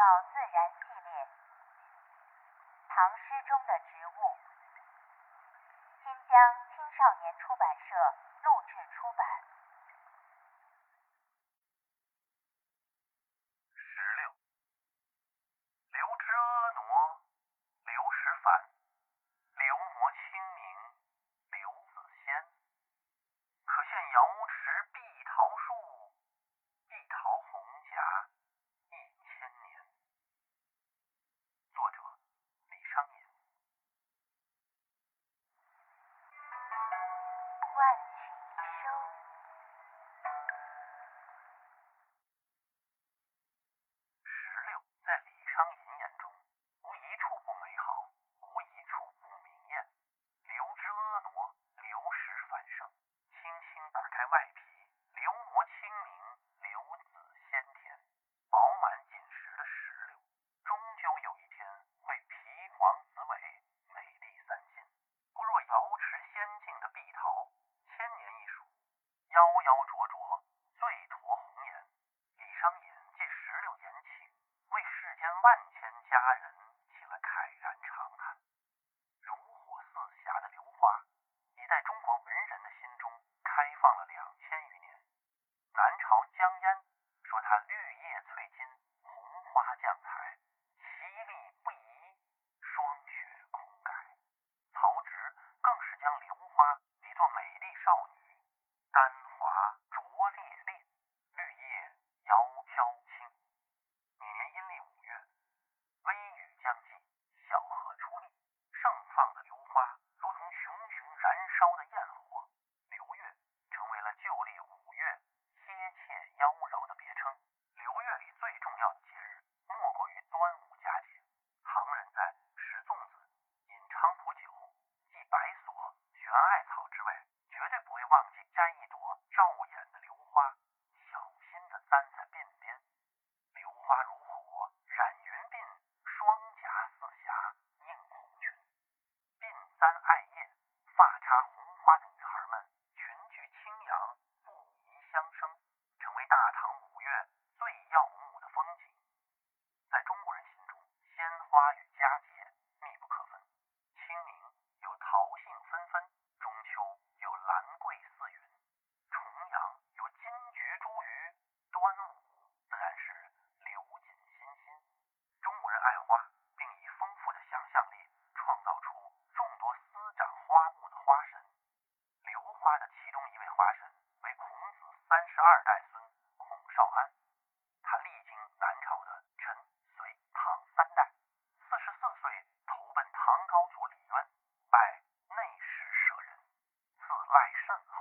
到自然系列，唐诗中的植物，新疆青少年出版社录制出版。相处。十二代孙孔少安，他历经南朝的陈、隋、唐三代，四十四岁投奔唐高祖李渊，拜内史舍人，字赖慎侯。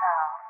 now